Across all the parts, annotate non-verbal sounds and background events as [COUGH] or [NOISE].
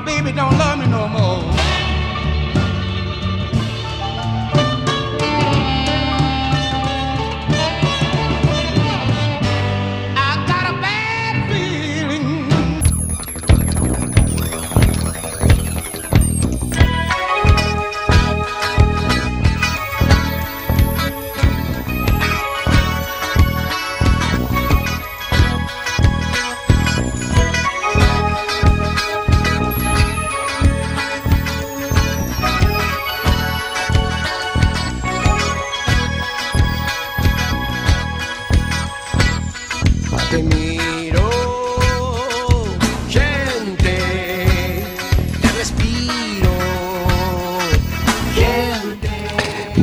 my baby don't love me no more.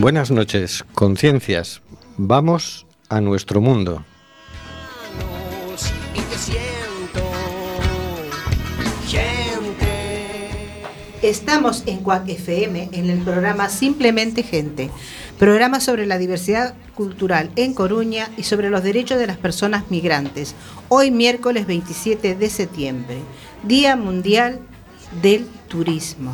Buenas noches, conciencias. Vamos a nuestro mundo. Estamos en Cuac FM en el programa Simplemente Gente, programa sobre la diversidad cultural en Coruña y sobre los derechos de las personas migrantes. Hoy miércoles 27 de septiembre, Día Mundial del Turismo.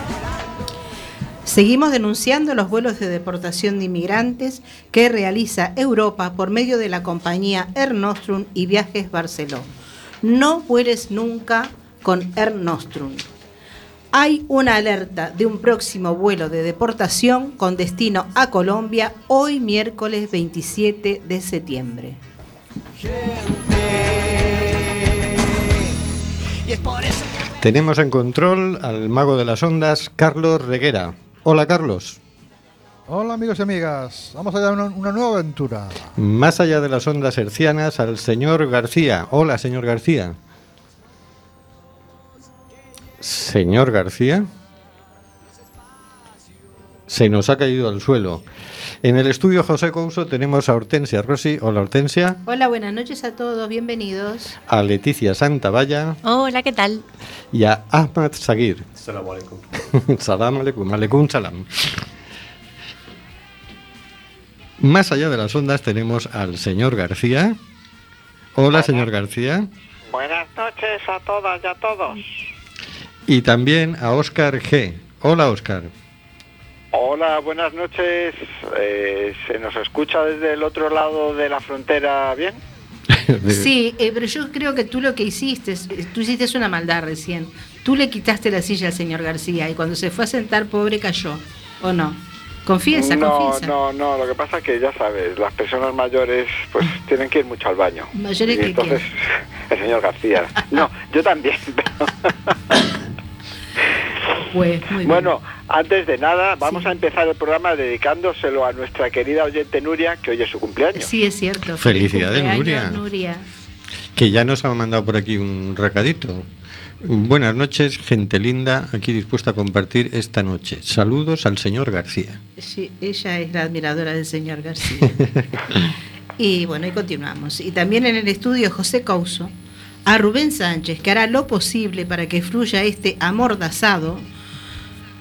Seguimos denunciando los vuelos de deportación de inmigrantes que realiza Europa por medio de la compañía Air Nostrum y Viajes Barceló. No vueles nunca con Air Nostrum. Hay una alerta de un próximo vuelo de deportación con destino a Colombia hoy miércoles 27 de septiembre. Tenemos en control al mago de las ondas, Carlos Reguera. Hola, Carlos. Hola amigos y amigas, vamos allá a una, una nueva aventura. Más allá de las ondas hercianas, al señor García. Hola, señor García. Señor García. Se nos ha caído al suelo. En el estudio José Couso tenemos a Hortensia Rossi. Hola, Hortensia. Hola, buenas noches a todos, bienvenidos. A Leticia Santavalla Hola, ¿qué tal? y a Ahmad Sagir. Salam alaikum. [LAUGHS] salam alaikum. Alaikum salam. Más allá de las ondas tenemos al señor García. Hola, señor García. Buenas noches a todas y a todos. Y también a Óscar G. Hola, Óscar. Hola, buenas noches. Eh, ¿Se nos escucha desde el otro lado de la frontera bien? [LAUGHS] Sí, eh, pero yo creo que tú lo que hiciste, es- tú hiciste una maldad recién. Tú le quitaste la silla al señor García y cuando se fue a sentar, pobre, cayó. ¿O no? Confiesa, no, confiesa. no, no. Lo que pasa es que ya sabes, las personas mayores pues tienen que ir mucho al baño. ¿Mayores y que entonces [LAUGHS] el señor García. No, yo también. [LAUGHS] [LAUGHS] Pues, muy bien. bueno, antes de nada, vamos a empezar el programa dedicándoselo a nuestra querida oyente Nuria, que hoy es su cumpleaños. Sí, es cierto. Felicidades, Nuria. Nuria. Que ya nos ha mandado por aquí un recadito. Buenas noches, gente linda, aquí dispuesta a compartir esta noche. Saludos al señor García. Sí, ella es la admiradora del señor García. [LAUGHS] y bueno, y continuamos. Y también en el estudio José Couso, a Rubén Sánchez, que hará lo posible para que fluya este amordazado,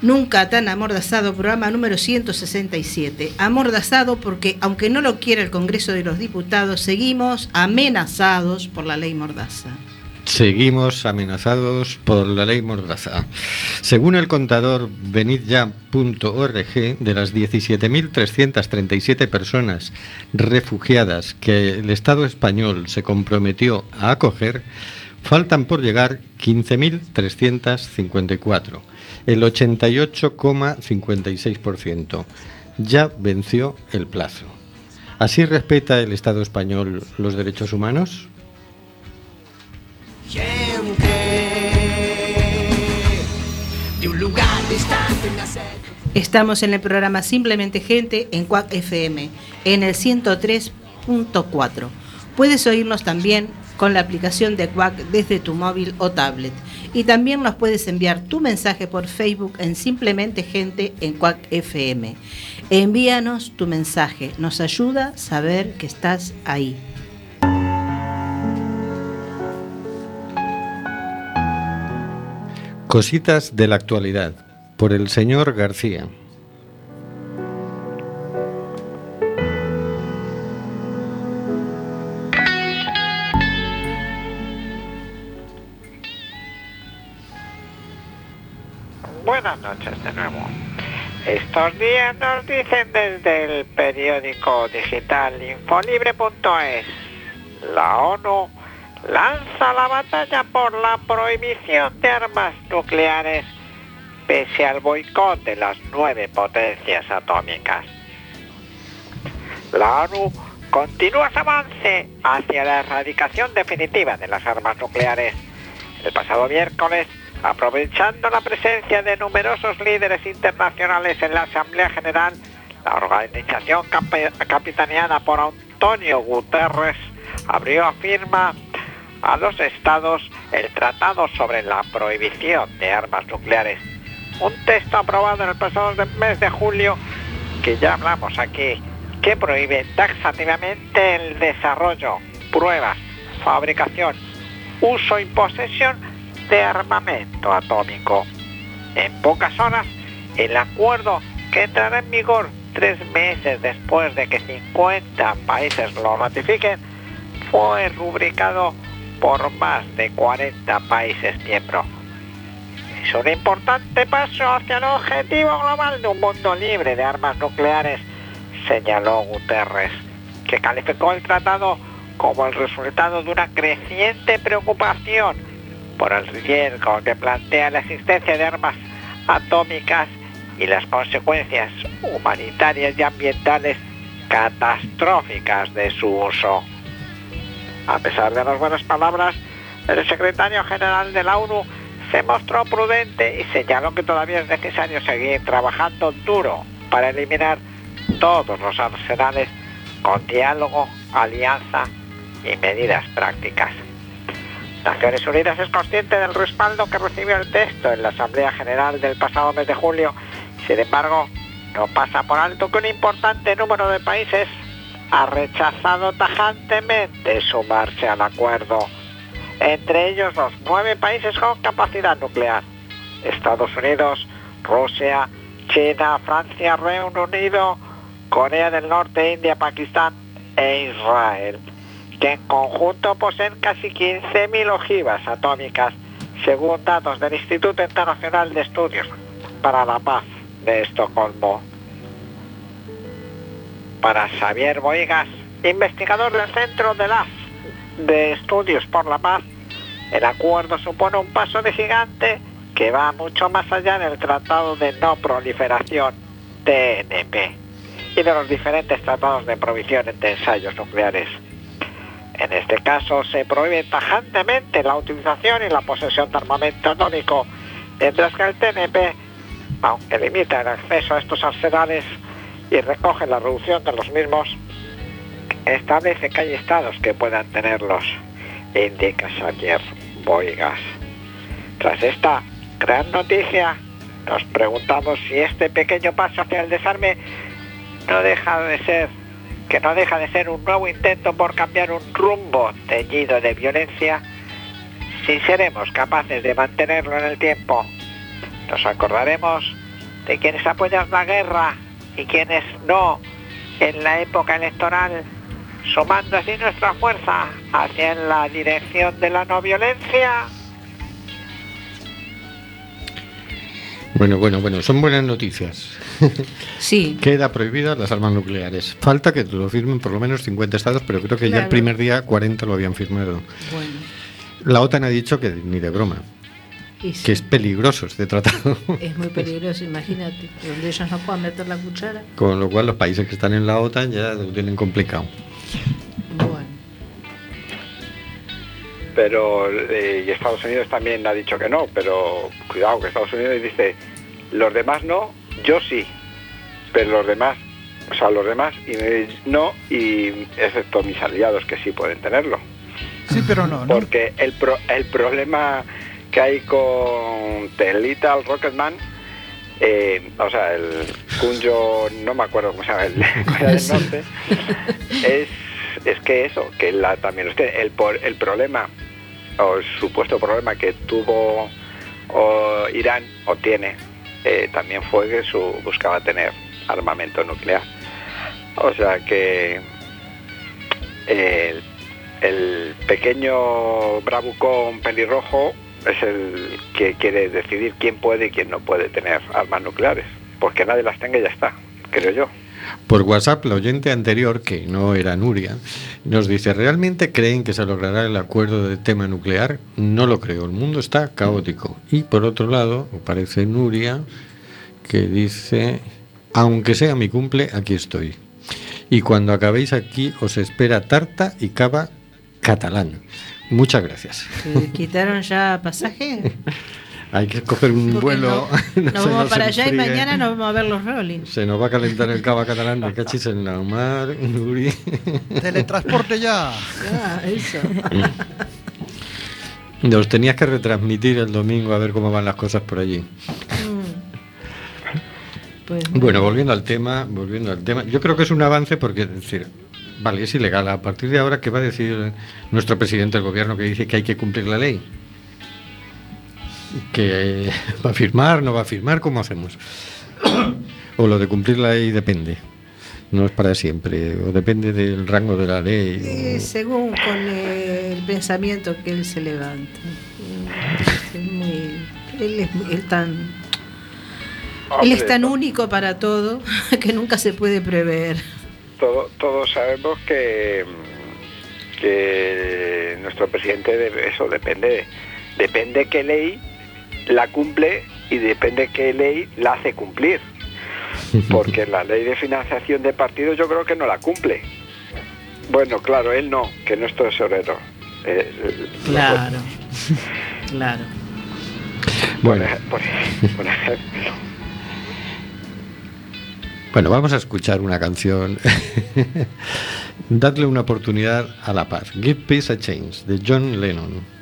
nunca tan amordazado, programa número 167. Amordazado porque, aunque no lo quiera el Congreso de los Diputados, seguimos amenazados por la ley Mordaza. Seguimos amenazados por la ley Mordaza. Según el contador venidya.org, de las 17.337 personas refugiadas que el Estado español se comprometió a acoger, faltan por llegar 15.354, el 88,56%. Ya venció el plazo. ¿Así respeta el Estado español los derechos humanos? Estamos en el programa Simplemente Gente en Cuac FM, en el 103.4. Puedes oírnos también con la aplicación de Quack desde tu móvil o tablet. Y también nos puedes enviar tu mensaje por Facebook en Simplemente Gente en Quack FM. Envíanos tu mensaje, nos ayuda a saber que estás ahí. Cositas de la actualidad, por el señor García. Buenas noches de nuevo. Estos días nos dicen desde el periódico digital infolibre.es, la ONU lanza la batalla por la prohibición de armas nucleares pese al boicot de las nueve potencias atómicas. La ONU continúa su avance hacia la erradicación definitiva de las armas nucleares. El pasado miércoles, aprovechando la presencia de numerosos líderes internacionales en la Asamblea General, la organización campe- capitaneada por Antonio Guterres abrió a firma a los estados el Tratado sobre la Prohibición de Armas Nucleares, un texto aprobado en el pasado mes de julio que ya hablamos aquí, que prohíbe taxativamente el desarrollo, pruebas, fabricación, uso y posesión de armamento atómico. En pocas horas, el acuerdo que entrará en vigor tres meses después de que 50 países lo ratifiquen, fue rubricado por más de 40 países miembros. Es un importante paso hacia el objetivo global de un mundo libre de armas nucleares, señaló Guterres, que calificó el tratado como el resultado de una creciente preocupación por el riesgo que plantea la existencia de armas atómicas y las consecuencias humanitarias y ambientales catastróficas de su uso. A pesar de las buenas palabras, el secretario general de la ONU se mostró prudente y señaló que todavía es necesario seguir trabajando duro para eliminar todos los arsenales con diálogo, alianza y medidas prácticas. Naciones Unidas es consciente del respaldo que recibió el texto en la Asamblea General del pasado mes de julio. Sin embargo, no pasa por alto que un importante número de países ha rechazado tajantemente sumarse al acuerdo. Entre ellos los nueve países con capacidad nuclear. Estados Unidos, Rusia, China, Francia, Reino Unido, Corea del Norte, India, Pakistán e Israel, que en conjunto poseen casi 15.000 ojivas atómicas, según datos del Instituto Internacional de Estudios para la Paz de Estocolmo. Para Xavier Boigas, investigador del Centro de de Estudios por la Paz, el acuerdo supone un paso de gigante que va mucho más allá del Tratado de No Proliferación, TNP, y de los diferentes tratados de prohibición de ensayos nucleares. En este caso se prohíbe tajantemente la utilización y la posesión de armamento atómico, mientras que el TNP, aunque limita el acceso a estos arsenales y recoge la reducción de los mismos, establece que hay estados que puedan tenerlos, indica Xavier Boigas. Tras esta gran noticia, nos preguntamos si este pequeño paso hacia el desarme no deja de ser que no deja de ser un nuevo intento por cambiar un rumbo teñido de violencia, si seremos capaces de mantenerlo en el tiempo. Nos acordaremos de quienes apoyan la guerra y quienes no en la época electoral, sumando así nuestra fuerza hacia la dirección de la no violencia. Bueno, bueno, bueno, son buenas noticias. [LAUGHS] Sí, Queda prohibidas las armas nucleares. Falta que lo firmen por lo menos 50 estados, pero creo que ya el primer día 40 lo habían firmado. bueno. La OTAN ha dicho que ni de broma, sí, que es peligroso este tratado. [LAUGHS] es muy peligroso, imagínate, donde ellos no puedan meter la cuchara. Con lo cual los países que están en la OTAN ya lo tienen complicado. Bueno, pero eh, y Estados Unidos también ha dicho que no, pero cuidado que Estados Unidos dice los demás no, yo sí, pero los demás, o sea, los demás y me- no y excepto mis aliados que sí pueden tenerlo. Sí, pero no, ¿no? Porque el, pro- el problema que hay con The Little Rocketman, eh, o sea, el Kunjo, no me acuerdo cómo se llama, el [LAUGHS] del [LAUGHS] Norte, es, es que eso, que la, también usted, el, por- el problema, o el supuesto problema que tuvo o Irán, o tiene, eh, también fue que su, buscaba tener armamento nuclear. O sea que el, el pequeño bravucón pelirrojo es el que quiere decidir quién puede y quién no puede tener armas nucleares. Porque nadie las tenga y ya está, creo yo. Por WhatsApp, la oyente anterior, que no era Nuria, nos dice, ¿realmente creen que se logrará el acuerdo de tema nuclear? No lo creo, el mundo está caótico. Y por otro lado, aparece Nuria, que dice, aunque sea mi cumple, aquí estoy. Y cuando acabéis aquí, os espera tarta y cava catalán. Muchas gracias. ¿Te ¿Quitaron ya pasaje? [LAUGHS] Hay que coger un Porque vuelo. no- [LAUGHS] no nos vamos nos para allá y mañana nos vamos a ver los Rolling. Se nos va a calentar el cava catalán de cachis en la mar, Nuri. [LAUGHS] Teletransporte ya. Ah, eso. Nos tenías que retransmitir el domingo a ver cómo van las cosas por allí. Pues, Bueno, volviendo al tema, volviendo al tema, yo creo que es un avance porque es decir, vale, es ilegal. A partir de ahora, ¿qué va a decir nuestro presidente del gobierno que dice que hay que cumplir la ley? Que [LAUGHS] va a firmar, no va a firmar, ¿cómo hacemos? [COUGHS] o lo de cumplir la ley depende. No es para siempre, o depende del rango de la ley. O- según con el pensamiento que él se levanta. Es muy- él es muy- él tan, él es tan único para todo [LAUGHS] que nunca se puede prever. Todo- todos sabemos que, que nuestro presidente de eso depende depende qué ley la cumple y depende qué ley la hace cumplir. [LAUGHS] Porque la ley de financiación de partidos yo creo que no la cumple. Bueno claro él no que no es tesorero. Eh, eh, Claro, [LAUGHS] claro. Bueno, por, por ejemplo bueno, vamos a escuchar una canción. [LAUGHS] Dadle una oportunidad a la paz. Give Peace a Change, de John Lennon.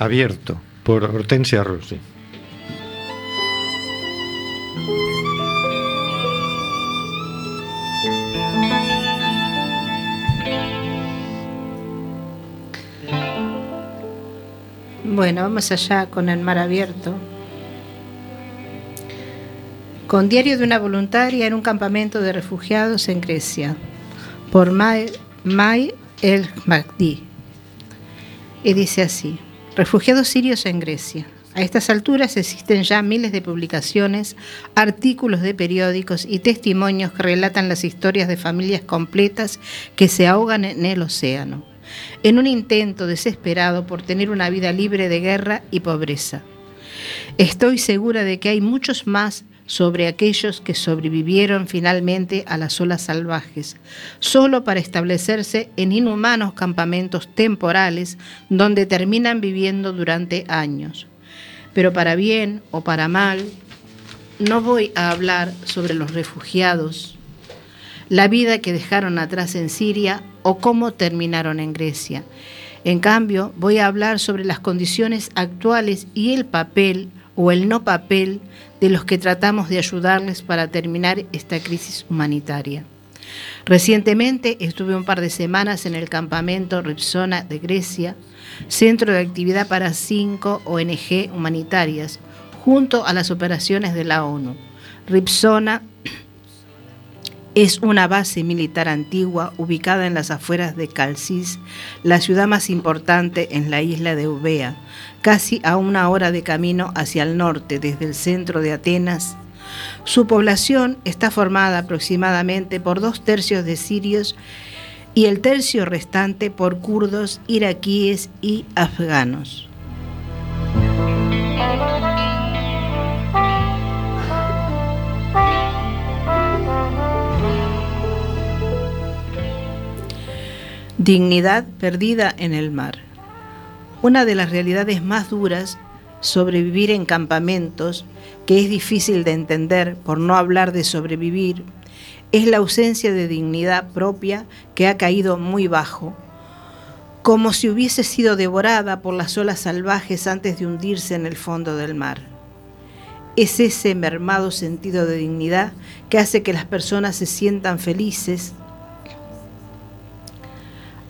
Abierto, por Hortensia Rossi. Bueno, vamos allá con el mar abierto. Con Diario de una voluntaria en un campamento de refugiados en Grecia, por May, May El Magdi. Y dice así refugiados sirios en Grecia. A estas alturas existen ya miles de publicaciones, artículos de periódicos y testimonios que relatan las historias de familias completas que se ahogan en el océano, en un intento desesperado por tener una vida libre de guerra y pobreza. Estoy segura de que hay muchos más sobre aquellos que sobrevivieron finalmente a las olas salvajes, solo para establecerse en inhumanos campamentos temporales donde terminan viviendo durante años. Pero para bien o para mal, no voy a hablar sobre los refugiados, la vida que dejaron atrás en Siria o cómo terminaron en Grecia. En cambio, voy a hablar sobre las condiciones actuales y el papel o el no papel de los que tratamos de ayudarles para terminar esta crisis humanitaria. Recientemente estuve un par de semanas en el campamento Ripsona de Grecia, centro de actividad para cinco ONG humanitarias, junto a las operaciones de la ONU. Ripsona es una base militar antigua ubicada en las afueras de Calcis, la ciudad más importante en la isla de Eubea, casi a una hora de camino hacia el norte desde el centro de Atenas. Su población está formada aproximadamente por dos tercios de sirios y el tercio restante por kurdos, iraquíes y afganos. Dignidad perdida en el mar. Una de las realidades más duras sobrevivir en campamentos, que es difícil de entender por no hablar de sobrevivir, es la ausencia de dignidad propia que ha caído muy bajo, como si hubiese sido devorada por las olas salvajes antes de hundirse en el fondo del mar. Es ese mermado sentido de dignidad que hace que las personas se sientan felices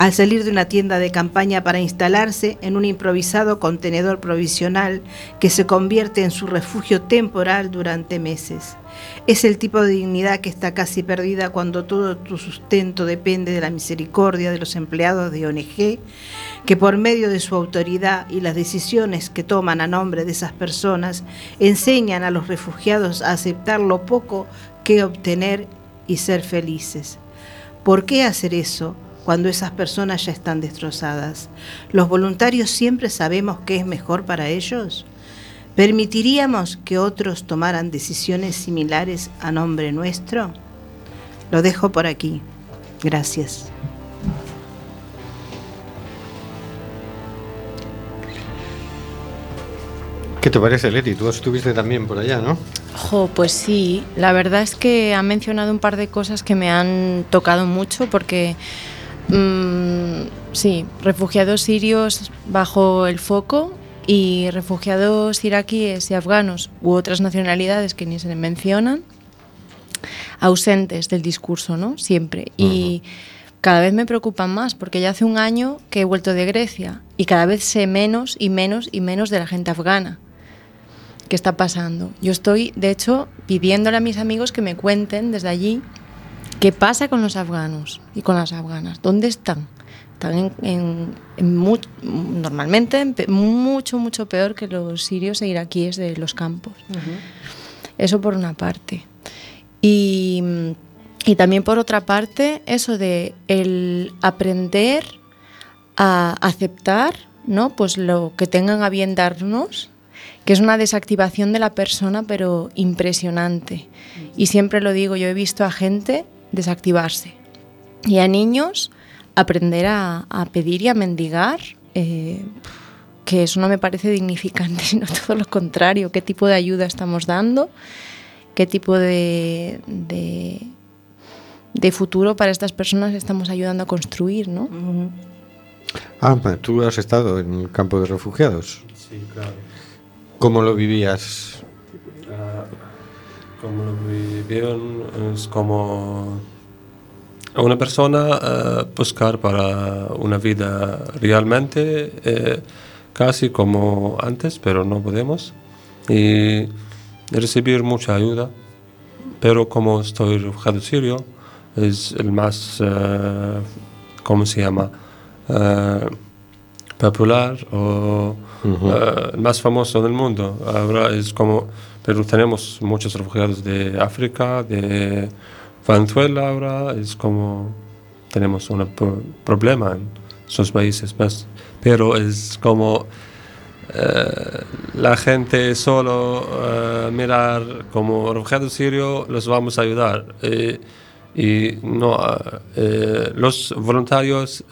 al salir de una tienda de campaña para instalarse en un improvisado contenedor provisional que se convierte en su refugio temporal durante meses. Es el tipo de dignidad que está casi perdida cuando todo tu sustento depende de la misericordia de los empleados de ONG, que por medio de su autoridad y las decisiones que toman a nombre de esas personas, enseñan a los refugiados a aceptar lo poco que obtener y ser felices. ¿Por qué hacer eso? Cuando esas personas ya están destrozadas? ¿Los voluntarios siempre sabemos qué es mejor para ellos? ¿Permitiríamos que otros tomaran decisiones similares a nombre nuestro? Lo dejo por aquí. Gracias. ¿Qué te parece, Leti? Tú estuviste también por allá, ¿no? Jo, pues sí, la verdad es que ha mencionado un par de cosas que me han tocado mucho porque mm, sí, refugiados sirios bajo el foco y refugiados iraquíes y afganos u otras nacionalidades que ni se mencionan ausentes del discurso, ¿no? Siempre. Y cada vez me preocupan más porque ya hace un año que he vuelto de Grecia y cada vez sé menos y menos y menos de la gente afgana. ¿Qué está pasando? Yo estoy, de hecho, pidiéndole a mis amigos que me cuenten desde allí qué pasa con los afganos y con las afganas. ¿Dónde están? Están en, en- en normalmente en mucho, mucho peor que los sirios e iraquíes de los campos. Eso por una parte. Y, y también por otra parte, eso de el aprender a aceptar, ¿no? Pues lo que tengan a bien darnos, que es una desactivación de la persona, pero impresionante. Y siempre lo digo, yo he visto a gente desactivarse y a niños aprender a, a pedir y a mendigar. eh, que eso no me parece dignificante, [LAUGHS] sino todo lo contrario. ¿Qué tipo de ayuda estamos dando? ¿Qué tipo de, de, de futuro para estas personas estamos ayudando a construir? ¿no? Ah, pues tú has estado en el campo de refugiados. Sí, claro. ¿Cómo lo vivías? Ah, como lo vivieron es como una persona eh, buscar para una vida realmente eh, casi como antes, pero no podemos. Y recibir mucha ayuda, pero como estoy refugiado sirio, es el más, eh, ¿cómo se llama? Popular o el más famoso del mundo. Ahora es como, pero tenemos muchos refugiados de África, de Venezuela ahora, es como tenemos un pro- problema en esos países, pues, pero es como eh, la gente solo eh, mirar como refugiados sirios, los vamos a ayudar. Eh, y no, los voluntarios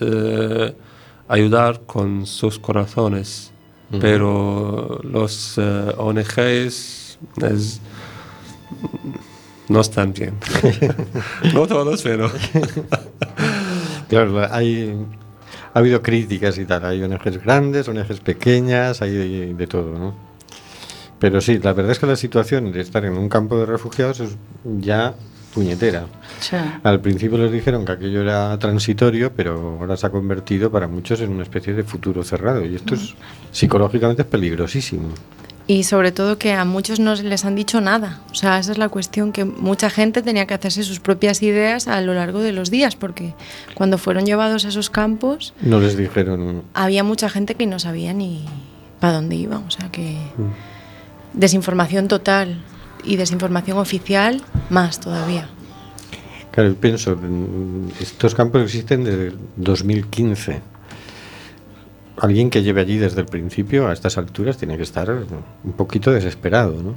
ayudar con sus corazones, pero los ONGs es- no están bien. [LAUGHS] no todos, pero... [LAUGHS] Claro, hay, ha habido críticas y tal. Hay ONGs grandes, ONGs pequeñas, hay de, de todo, ¿no? Pero sí, la verdad es que la situación de estar en un campo de refugiados es ya puñetera. Al principio les dijeron que aquello era transitorio, pero ahora se ha convertido para muchos en una especie de futuro cerrado. Y esto es psicológicamente es peligrosísimo. Y sobre todo que a muchos no les han dicho nada. O sea, esa es la cuestión, que mucha gente tenía que hacerse sus propias ideas a lo largo de los días, porque cuando fueron llevados a esos campos No les dijeron. había mucha gente que no sabía ni para dónde iba. O sea, que desinformación total y desinformación oficial más todavía. Claro, yo pienso, mm, estos campos existen desde 2015. Alguien que lleve allí desde el principio, a estas alturas, tiene que estar un poquito desesperado, ¿no?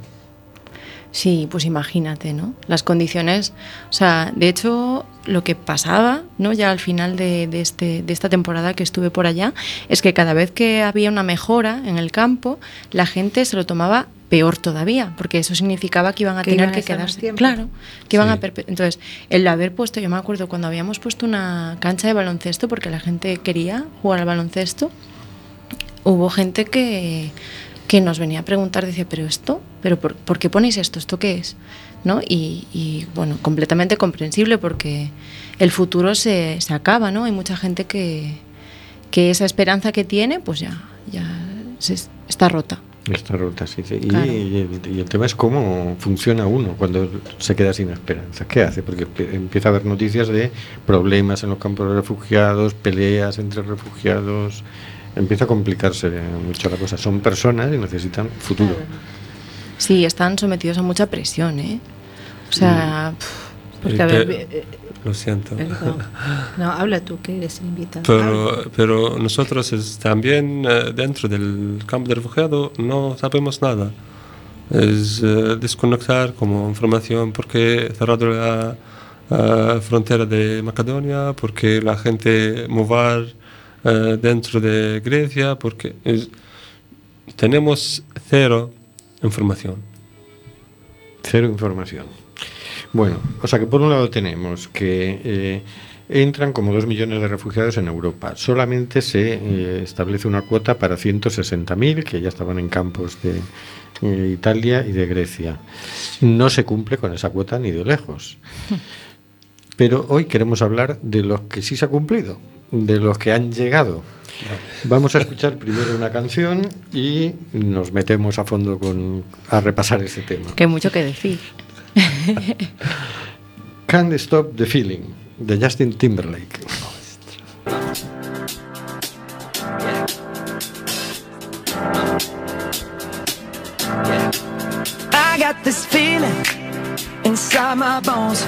Sí, pues imagínate, ¿no? Las condiciones, o sea, de hecho, lo que pasaba, ¿no? Ya al final de, de este, de esta temporada que estuve por allá, es que cada vez que había una mejora en el campo, la gente se lo tomaba peor todavía, porque eso significaba que iban a Que tener iban que quedarse. tiempo. Claro, que iban Sí. a perpe- Entonces, el haber puesto, yo me acuerdo cuando habíamos puesto una cancha de baloncesto, porque la gente quería jugar al baloncesto, hubo gente que, que nos venía a preguntar, decía, pero esto, pero por, por qué ponéis esto? ¿Esto qué es? ¿No? Y, y, bueno, completamente comprensible porque el futuro se, se acaba, ¿no? Hay mucha gente que, que esa esperanza que tiene, pues ya, ya se- está rota. Esta ruta, sí. sí. Y, Claro. y el, y el tema es cómo funciona uno cuando se queda sin esperanza. ¿Qué hace? Porque empieza a haber noticias de problemas en los campos de refugiados, peleas entre refugiados. Empieza a complicarse mucho la cosa. Son personas y necesitan futuro. Sí, están sometidos a mucha presión, ¿eh? O sea, pf, Porque, a ver, pe- eh, Lo siento. perdón. [LAUGHS] No, habla tú, que eres el invitado. Pero, pero nosotros es también eh, dentro del campo de refugiado no sabemos nada. Es eh, desconectar como información porque cerrado la eh, frontera de Macedonia, porque la gente mover eh, dentro de Grecia, porque es- tenemos cero información. Cero información. Bueno, o sea que por un lado tenemos que eh, entran como dos millones de refugiados en Europa. Solamente se eh, establece una cuota para 160.000 que ya estaban en campos de eh, Italia y de Grecia. No se cumple con esa cuota ni de lejos. [LAUGHS] Pero hoy queremos hablar de los que sí se ha cumplido, de los que han llegado. Vamos a escuchar primero una canción y nos metemos a fondo con, a repasar ese tema. que mucho que decir. [LAUGHS] Can't Stop the Feeling, de Justin Timberlake. I got this feeling inside my bones.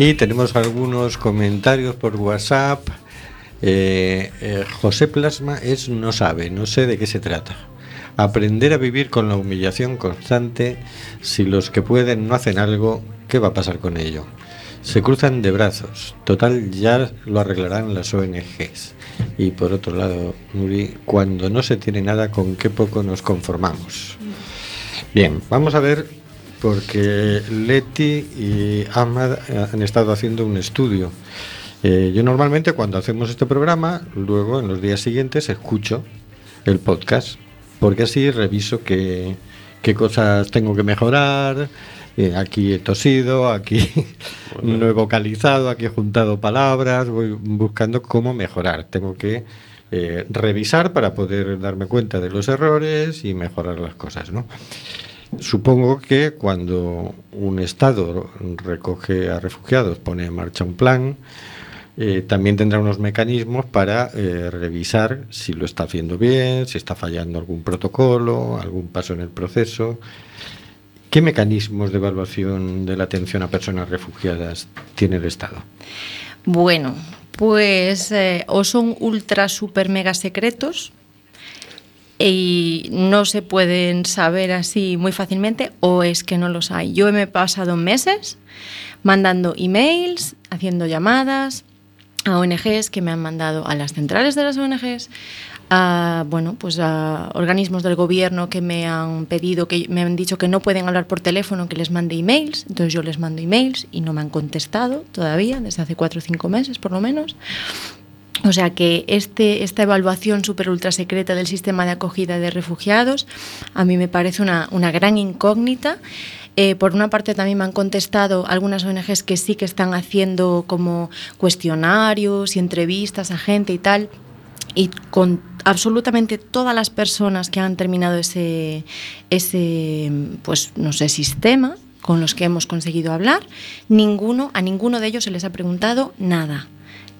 Y tenemos algunos comentarios por WhatsApp. Eh, eh, José Plasma es no sabe, no sé de qué se trata. Aprender a vivir con la humillación constante. Si los que pueden no hacen algo, ¿qué va a pasar con ello? Se cruzan de brazos. Total, ya lo arreglarán las ONGs. Y por otro lado, Nuri, cuando no se tiene nada, ¿con qué poco nos conformamos? Bien, vamos a ver, porque Leti y Ahmad eh, han estado haciendo un estudio. Eh, yo normalmente cuando hacemos este programa, luego en los días siguientes escucho el podcast, porque así reviso qué, qué cosas tengo que mejorar. eh, aquí he tosido, aquí [LAUGHS] no he vocalizado, aquí he juntado palabras, voy buscando cómo mejorar. Tengo que eh, revisar para poder darme cuenta de los errores y mejorar las cosas, ¿no? Supongo que cuando un Estado recoge a refugiados, pone en marcha un plan, eh, también tendrá unos mecanismos para eh, revisar si lo está haciendo bien, si está fallando algún protocolo, algún paso en el proceso. ¿Qué mecanismos de evaluación de la atención a personas refugiadas tiene el Estado? Bueno, pues eh, o son ultra super mega secretos y no se pueden saber así muy fácilmente o es que no los hay. Yo me he pasado meses mandando emails, haciendo llamadas a ONGs que me han mandado a las centrales de las ONGs, a, bueno, pues a organismos del gobierno que me han pedido, que me han dicho que no pueden hablar por teléfono, que les mande emails. Entonces yo les mando emails y no me han contestado todavía, desde hace cuatro o cinco meses por lo menos. O sea que este, esta evaluación super ultra secreta del sistema de acogida de refugiados a mí me parece una, una gran incógnita. Eh, por una parte también me han contestado algunas ONGs que sí que están haciendo como cuestionarios y entrevistas a gente y tal. Y con absolutamente todas las personas que han terminado ese, ese pues no sé, sistema con los que hemos conseguido hablar, ninguno, a ninguno de ellos se les ha preguntado nada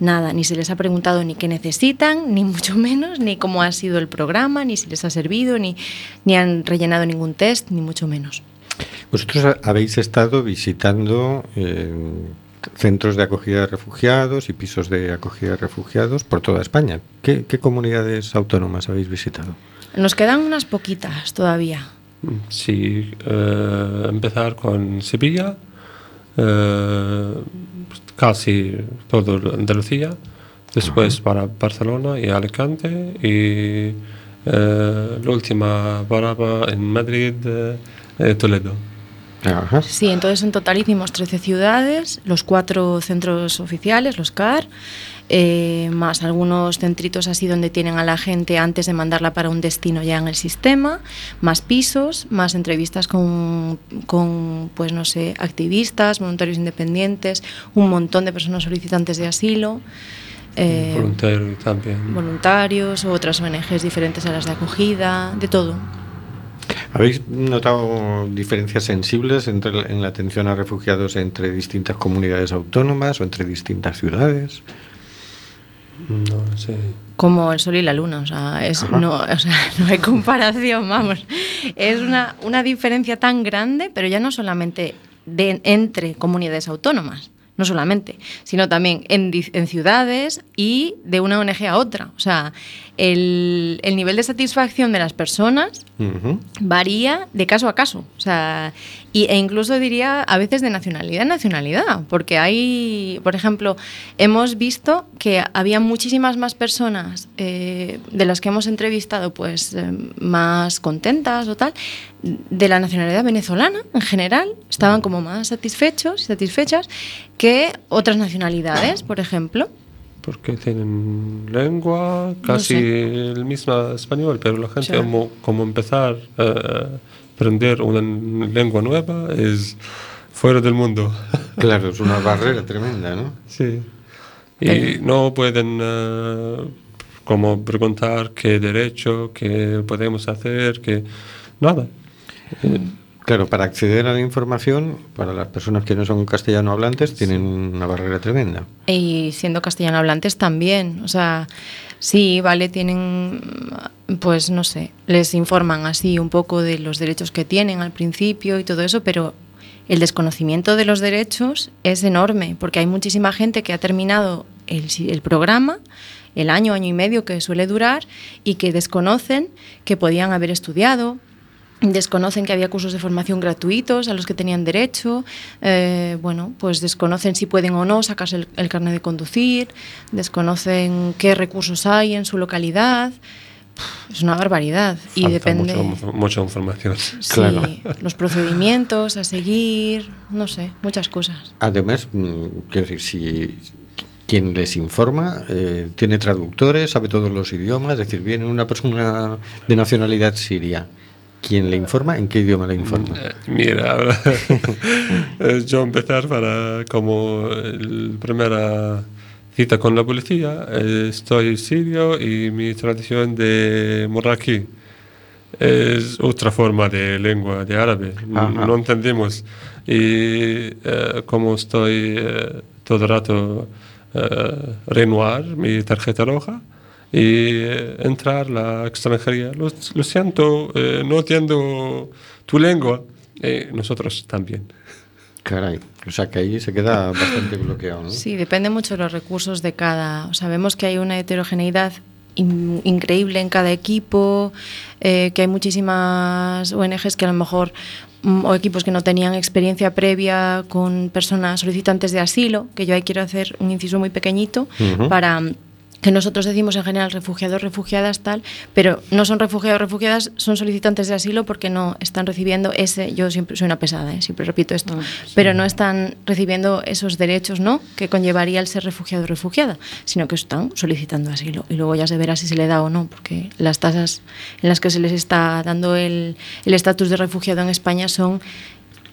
nada, ni se les ha preguntado ni qué necesitan, [LAUGHS] ni mucho menos, ni cómo ha sido el programa, ni si les ha servido, ni, ni han rellenado ningún test, ni mucho menos. Vosotros ha- habéis estado visitando eh, centros de acogida de refugiados y pisos de acogida de refugiados por toda España. ¿Qué, qué comunidades autónomas habéis visitado? Nos quedan unas poquitas todavía. Sí, eh, empezar con Sevilla, eh, casi todo Andalucía, después para Barcelona y Alicante y eh, la última parada en Madrid, eh, eh, Toledo. Ajá. Sí, entonces en total hicimos 13 ciudades, los cuatro centros oficiales, los CAR, eh, más algunos centritos así donde tienen a la gente antes de mandarla para un destino ya en el sistema, más pisos, más entrevistas con, con pues no sé, activistas, voluntarios independientes, un montón de personas solicitantes de asilo. eh, también. voluntarios, otras ONGs diferentes a las de acogida, de todo. ¿Habéis notado diferencias sensibles entre, la- en la atención a refugiados entre distintas comunidades autónomas o entre distintas ciudades? No sé. como el sol y la luna, o sea, es, no, o sea, [LAUGHS] no hay comparación, vamos. Es una, una diferencia tan grande, pero ya no solamente de, entre comunidades autónomas, no solamente, sino también en, en ciudades y de una ONG a otra. O sea, el, el nivel de satisfacción de las personas varía de caso a caso. O sea, y, e incluso diría a veces de nacionalidad en nacionalidad. Porque hay, por ejemplo, hemos visto que había muchísimas más personas eh, de las que hemos entrevistado, pues eh, más contentas o tal, de la nacionalidad venezolana en general. Estaban como más satisfechos y satisfechas que otras nacionalidades, por ejemplo. Porque tienen lengua casi sé. el mismo español, pero la gente Sí. como, como empezar a aprender una lengua nueva es fuera del mundo. [LAUGHS] Claro, es una barrera tremenda, ¿no? sí. Y no pueden eh, como preguntar qué derecho, qué podemos hacer, qué nada. Claro, para acceder a la información, para las personas que no son castellano hablantes, tienen una barrera tremenda. Y siendo castellano hablantes también. O sea, sí, vale, tienen, pues no sé, les informan así un poco de los derechos que tienen al principio y todo eso, pero el desconocimiento de los derechos es enorme, porque hay muchísima gente que ha terminado el, el programa, el año, año y medio que suele durar, y que desconocen que podían haber estudiado, desconocen que había cursos de formación gratuitos a los que tenían derecho, eh, bueno, pues desconocen si pueden o no sacarse el, el carnet de conducir, desconocen qué recursos hay en su localidad. Es una barbaridad y depende mucho- mucha información. sí, [LAUGHS] Claro. los procedimientos a seguir, no sé, muchas cosas. Además, mm, quiero decir, si quien les informa eh, tiene traductores, sabe todos los idiomas, es decir, viene una persona de nacionalidad siria. ¿Quién le informa? ¿En qué idioma le informa? Eh, Mira, ahora [LAUGHS] yo empezar para como el primera cita con la policía, estoy sirio y mi tradición de morraquí es otra forma de lengua de árabe, Ajá. no entendemos. Y eh, como estoy eh, todo el rato eh, renovar mi tarjeta roja y eh, entrar la extranjería. Lo, lo siento, eh, no entiendo tu lengua. Eh, nosotros también. Caray, o sea que ahí se queda bastante bloqueado, ¿no? Sí, depende mucho de los recursos de cada. O Sabemos que hay una heterogeneidad in- increíble en cada equipo, eh, que hay muchísimas ONGs que a lo mejor mm, o equipos que no tenían experiencia previa con personas solicitantes de asilo, que yo ahí quiero hacer un inciso muy pequeñito Ujú. para mm, que nosotros decimos en general refugiados, refugiadas, tal, pero no son refugiados, refugiadas, son solicitantes de asilo porque no están recibiendo ese, yo siempre soy una pesada, ¿eh? siempre repito esto, pero no están recibiendo esos derechos, ¿no?, que conllevaría el ser refugiado o refugiada, sino que están solicitando asilo y luego ya se verá si se le da o no, porque las tasas en las que se les está dando el el estatus de refugiado en España son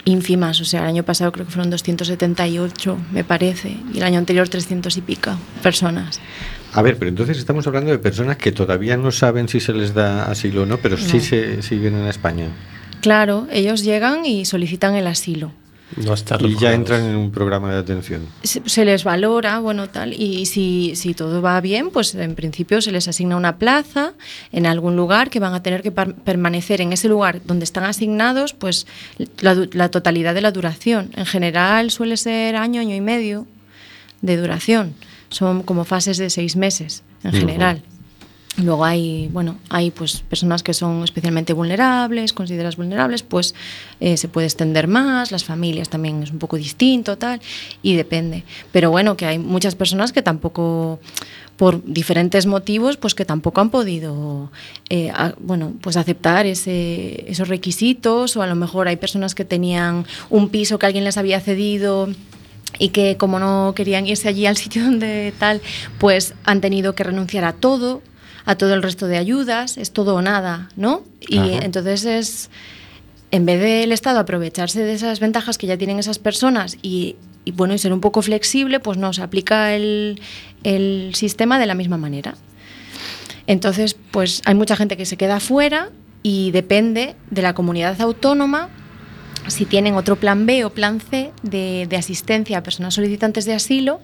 ínfimas, o sea, el año pasado creo que fueron 278, me parece, y el año anterior 300 y pica personas. A ver, pero entonces estamos hablando de personas que todavía no saben si se les da asilo o no, pero sí, se, sí vienen a España. Claro, ellos llegan y solicitan el asilo. No Y ya entran en un programa de atención. Se, se les valora, bueno, tal, y si, si todo va bien, pues en principio se les asigna una plaza en algún lugar que van a tener que permanecer en ese lugar donde están asignados, pues la, du- la totalidad de la duración. En general suele ser año, año y medio de duración. Son como fases de seis meses, en general. Luego hay, bueno, hay pues personas que son especialmente vulnerables, consideradas vulnerables, pues eh, se puede extender más, las familias también es un poco distinto, tal, y depende. Pero bueno, que hay muchas personas que tampoco, por diferentes motivos, pues que tampoco han podido, eh, a- bueno, pues aceptar ese, esos requisitos, o a lo mejor hay personas que tenían un piso que alguien les había cedido y que como no querían irse allí al sitio [LAUGHS] donde tal, pues han tenido que renunciar a todo, a todo el resto de ayudas, es todo o nada, ¿no? Y Ajá. entonces es, en vez del Estado aprovecharse de esas ventajas que ya tienen esas personas y, y, bueno, y ser un poco flexible, pues no, se aplica el, el sistema de la misma manera. Entonces, pues hay mucha gente que se queda fuera y depende de la comunidad autónoma si tienen otro plan B o plan C de, de asistencia a personas solicitantes de asilo,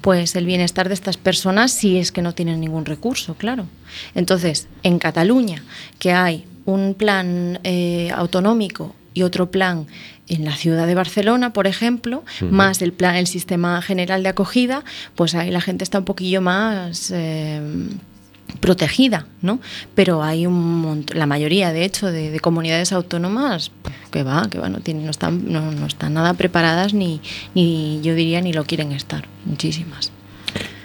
pues el bienestar de estas personas si es que no tienen ningún recurso, claro. Entonces, en Cataluña, que hay un plan eh, autonómico y otro plan en la ciudad de Barcelona, por ejemplo, más el plan, el sistema general de acogida, pues ahí la gente está un poquillo más eh, protegida, ¿no? Pero hay un mont- la mayoría, de hecho, de, de comunidades autónomas que va, que va, no, tienen, no, están, no, no están nada preparadas ni, ni, yo diría, ni lo quieren estar, muchísimas.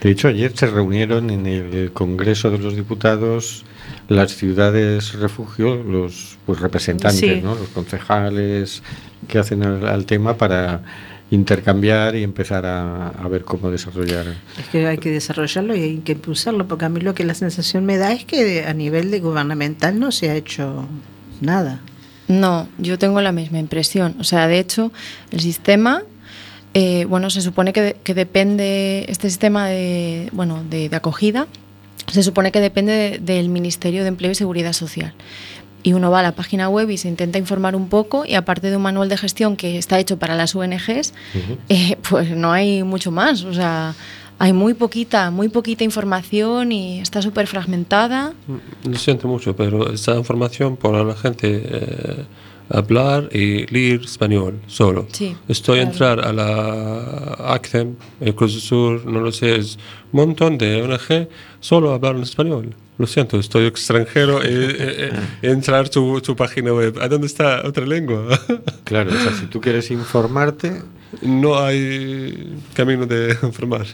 De hecho, ayer se reunieron en el Congreso de los Diputados las ciudades refugio, los pues, representantes, Sí. ¿no? los concejales que hacen al, al tema para intercambiar y empezar a, a ver cómo desarrollar. Es que hay que desarrollarlo y hay que impulsarlo, porque a mí lo que la sensación me da es que a nivel de gubernamental no se ha hecho nada. No, yo tengo la misma impresión. O sea, de hecho, el sistema Eh, bueno, se supone que, de- que depende, este sistema de, bueno, de, de acogida, se supone que depende de- del Ministerio de Empleo y Seguridad Social. Y uno va a la página web y se intenta informar un poco y aparte de un manual de gestión que está hecho para las ONGs, eh, pues no hay mucho más. O sea, hay muy poquita, muy poquita información y está súper fragmentada. Lo siento mucho, pero esta información para la gente eh, hablar y leer español solo. Sí, Estoy a claro. entrar a la ACCEM, el Cruz Sur, no lo sé, es un montón de ONG, solo hablar en español. Lo siento, estoy extranjero y, eh, eh, entrar tu, tu página web. ¿A dónde está otra lengua? [LAUGHS] Claro, o sea, si tú quieres informarte, no hay camino de informar.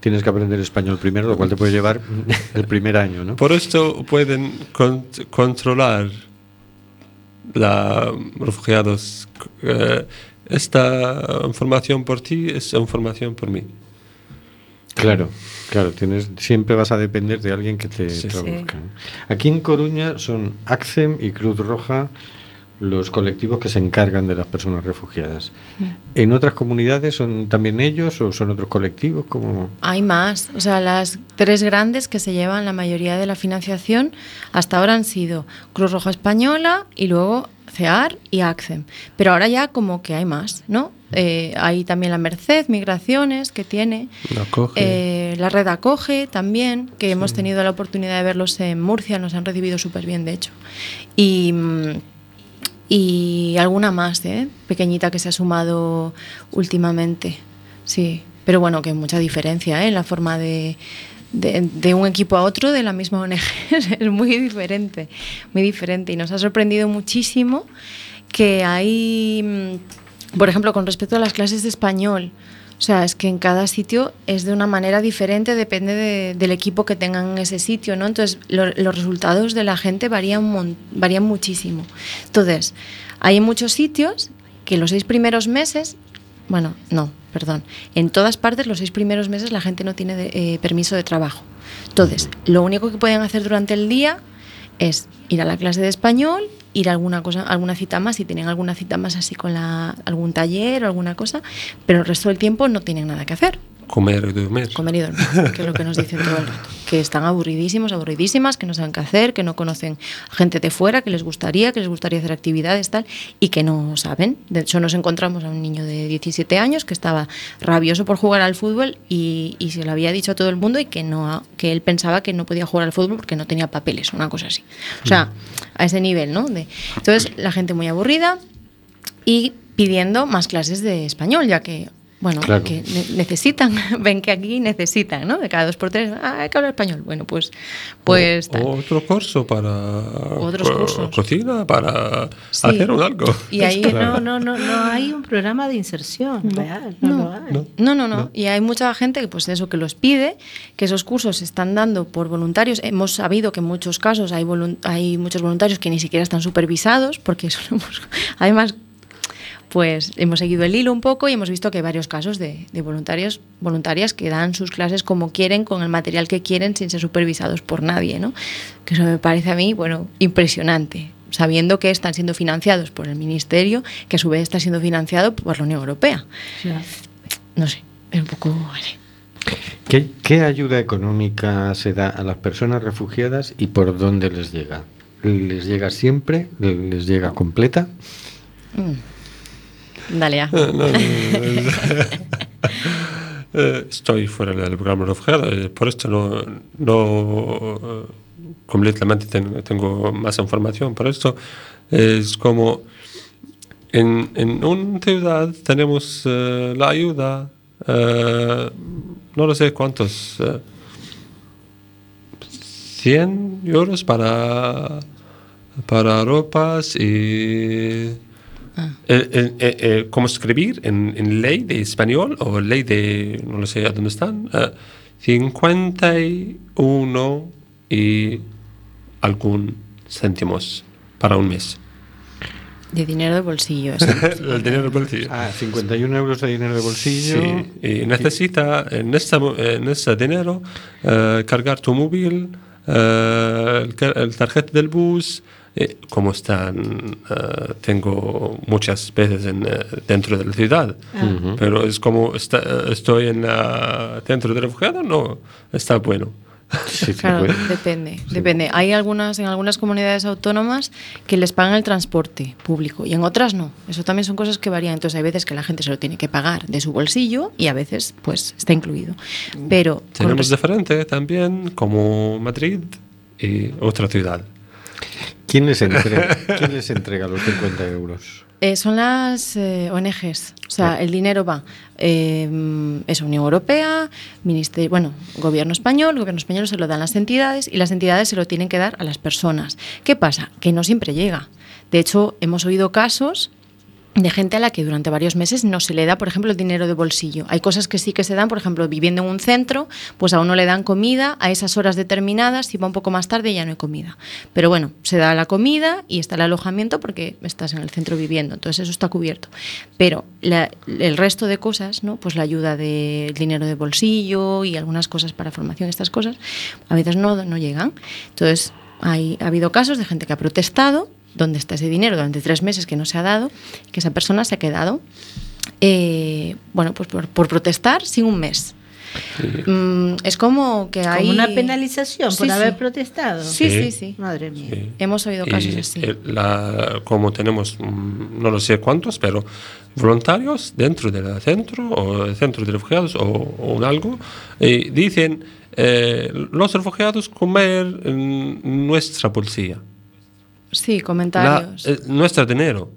tienes que aprender español primero, lo cual te puede llevar el primer año, ¿no? Por esto pueden con- controlar la refugiados. eh, esta información por ti es información por mí. Claro, claro, tienes, siempre vas a depender de alguien que te Sí. traduzca. Aquí en Coruña son ACCEM y Cruz Roja los colectivos que se encargan de las personas refugiadas. ¿En otras comunidades son también ellos o son otros colectivos? como Hay más, o sea, las tres grandes que se llevan la mayoría de la financiación hasta ahora han sido Cruz Roja Española y luego CEAR y ACCEM. Pero ahora ya como que hay más, ¿no? Eh, hay también la Merced, Migraciones, que tiene. La coge. Eh, la red acoge también, que hemos tenido la oportunidad de verlos en Murcia, nos han recibido súper bien, de hecho. Y, y alguna más, ¿eh? pequeñita que se ha sumado últimamente. Sí, pero bueno, que hay mucha diferencia ¿eh? en la forma de, de, un equipo a otro de la misma ONG. [LAUGHS] es muy diferente, muy diferente. Y nos ha sorprendido muchísimo que hay, mm, por ejemplo, con respecto a las clases de español, o sea, es que en cada sitio es de una manera diferente, depende de- del equipo que tengan en ese sitio, ¿no? Entonces, lo- los resultados de la gente varían, varían muchísimo. Entonces, hay muchos sitios que los seis primeros meses, bueno, no, perdón, en todas partes los seis primeros meses la gente no tiene de- eh, permiso de trabajo. Entonces, lo único que pueden hacer durante el día es ir a la clase de español, ir a alguna cosa, alguna cita más, si tienen alguna cita más así con la, algún taller o alguna cosa, pero el resto del tiempo no tienen nada que hacer. Comer y dormir. Comer y dormir, que es lo que nos dicen todo el rato. Que están aburridísimos, aburridísimas, que no saben qué hacer, que no conocen gente de fuera, que les gustaría, que les gustaría hacer actividades, tal, y que no saben. De hecho, nos encontramos a un niño de 17 años que estaba rabioso por jugar al fútbol y, y se lo había dicho a todo el mundo y que, no, que él pensaba que no podía jugar al fútbol porque no tenía papeles, una cosa así. O sea, a ese nivel, ¿no? De, entonces, la gente muy aburrida y pidiendo más clases de español, ya que, bueno, Claro. que ne- necesitan, [LAUGHS] ven que aquí necesitan, ¿no? De cada dos por tres, ah, hay que hablar español. Bueno, pues, pues tal. Otro curso para Otros co- cursos. cocina, para Sí. hacer un algo. Y ahí No, no, no, no hay un programa de inserción real. No, lo hay. No, no, no. Y hay mucha gente que, pues eso, que los pide, que esos cursos se están dando por voluntarios. Hemos sabido que en muchos casos hay, hay muchos voluntarios que ni siquiera están supervisados, porque [LAUGHS] eso lo hemos- además, pues hemos seguido el hilo un poco y hemos visto que hay varios casos de, de voluntarios, voluntarias que dan sus clases como quieren, con el material que quieren, sin ser supervisados por nadie, ¿no? Que eso me parece a mí, bueno, impresionante sabiendo que están siendo financiados por el ministerio, que a su vez está siendo financiado por la Unión Europea. No sé, es un poco... vale. ¿Qué, qué ayuda económica se da a las personas refugiadas y por dónde les llega? ¿Les llega siempre? ¿Les llega completa? Dale. [LAUGHS] Eh, estoy fuera del programa de refugiado, eh, por esto no, no eh, completamente ten- tengo más información. Por esto es como en, en una ciudad tenemos eh, la ayuda, eh, no lo sé cuántos, eh, 100 euros para, para ropas y... Eh, eh, eh, eh, ¿Cómo escribir en, en ley de español o ley de, no lo sé a dónde están? Eh, 51 y algún céntimos para un mes. De dinero de bolsillo. [LAUGHS] El dinero del bolsillo. Ah, 51 euros de dinero de bolsillo. Sí, y necesita en ese, en ese dinero eh, cargar tu móvil, eh, el, el tarjeta del bus, eh, como están, eh, tengo muchas veces en, eh, dentro de la ciudad, pero es como está, estoy en la, dentro de refugiado, no, está bueno. Sí, sí, Claro, bueno. depende, depende. Hay algunas, en algunas comunidades autónomas que les pagan el transporte público y en otras no. Eso también son cosas que varían. Entonces hay veces que la gente se lo tiene que pagar de su bolsillo y a veces pues está incluido. Pero Tenemos diferente también como Madrid y otra ciudad. ¿Quién les entrega, ¿Quién les entrega los 50 euros? Eh, son las eh, ONGs, o sea, el dinero va, eh, es Unión Europea, ministerio, bueno, Gobierno español, el Gobierno español se lo dan las entidades y las entidades se lo tienen que dar a las personas. ¿Qué pasa? Que no siempre llega. De hecho, hemos oído casos de gente a la que durante varios meses no se le da, por ejemplo, el dinero de bolsillo. Hay cosas que sí que se dan, por ejemplo, viviendo en un centro, pues a uno le dan comida a esas horas determinadas, si va un poco más tarde ya no hay comida. Pero bueno, se da la comida y está el alojamiento porque estás en el centro viviendo, entonces eso está cubierto. Pero la- el resto de cosas, ¿no? pues la ayuda del dinero de bolsillo y algunas cosas para formación, estas cosas, a veces no, no llegan. Entonces, hay, ha habido casos de gente que ha protestado dónde está ese dinero durante tres meses que no se ha dado, que esa persona se ha quedado, eh, bueno, pues por, por protestar sin un mes. Mm, es como que hay... Como una penalización por Sí, haber sí. protestado. Sí, sí, Sí. sí. Madre mía. Sí. Hemos oído casos Y así. la- como tenemos, mm, no lo sé cuántos, pero voluntarios dentro del centro o el centro de refugiados o, o un algo, eh, dicen eh, los refugiados comer en nuestra bolsilla, Sí, La- comentarios. eh, nuestro dinero.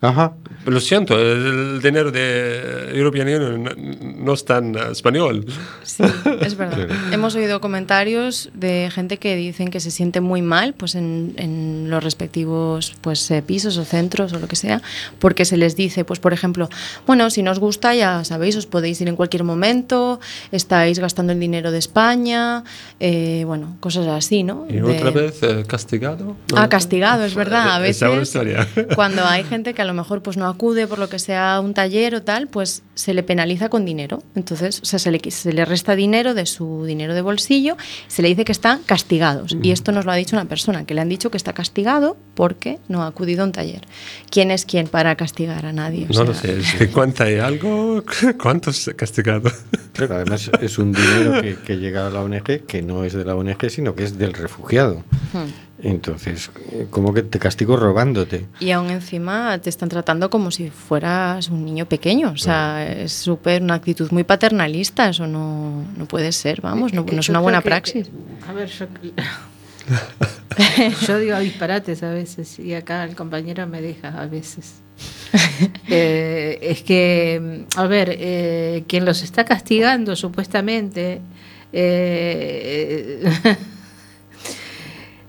Ajá. Lo siento, el dinero de European Union no, es tan español. Sí, es verdad. Hemos oído comentarios de gente que dicen que se siente muy mal pues en, en los respectivos pues eh, pisos o centros o lo que sea, porque se les dice, pues por ejemplo, bueno, si no os gusta, ya sabéis, os podéis ir en cualquier momento, estáis gastando el dinero de España, eh, bueno, cosas así, ¿no? Y De- otra vez eh, castigado. ¿no? Ah, castigado, es verdad. A Esa es una veces, historia. cuando hay gente que a lo mejor pues no acude por lo que sea a un taller o tal, pues se le penaliza con dinero. Entonces, o sea, se le, se le resta dinero de su dinero de bolsillo, se le dice que están castigados. Y esto nos lo ha dicho una persona, que le han dicho que está castigado porque no ha acudido a un taller. ¿Quién es quién para castigar a nadie? O No lo sea, sé, 50 y algo, [LAUGHS] ¿cuántos castigados? Claro, además es un dinero que, que llega a la ONG, que no es de la ONG, sino que es del refugiado. Entonces, eh, como que te castigo robándote. Y aún encima te están tratando como si fueras un niño pequeño. O sea, es súper una actitud muy paternalista. Eso no, no puede ser, vamos, no, no es una buena que- praxis. A ver, yo, [LAUGHS] yo digo disparates a veces y acá el compañero me deja a veces. [LAUGHS] Eh, es que, a ver, eh, quien los está castigando supuestamente, eh, [LAUGHS]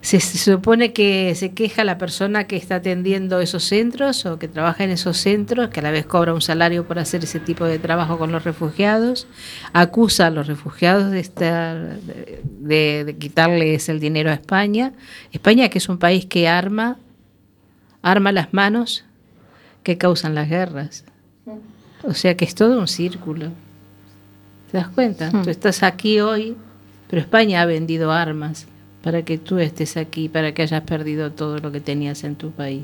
se, se supone que se queja la persona que está atendiendo esos centros o que trabaja en esos centros, que a la vez cobra un salario por hacer ese tipo de trabajo con los refugiados, acusa a los refugiados de estar de, de quitarles el dinero a España. España, que es un país que arma, arma las manos que causan las guerras. O sea que es todo un círculo. ¿Te das cuenta? Hmm. Tú estás aquí hoy, pero España ha vendido armas para que tú estés aquí, para que hayas perdido todo lo que tenías en tu país.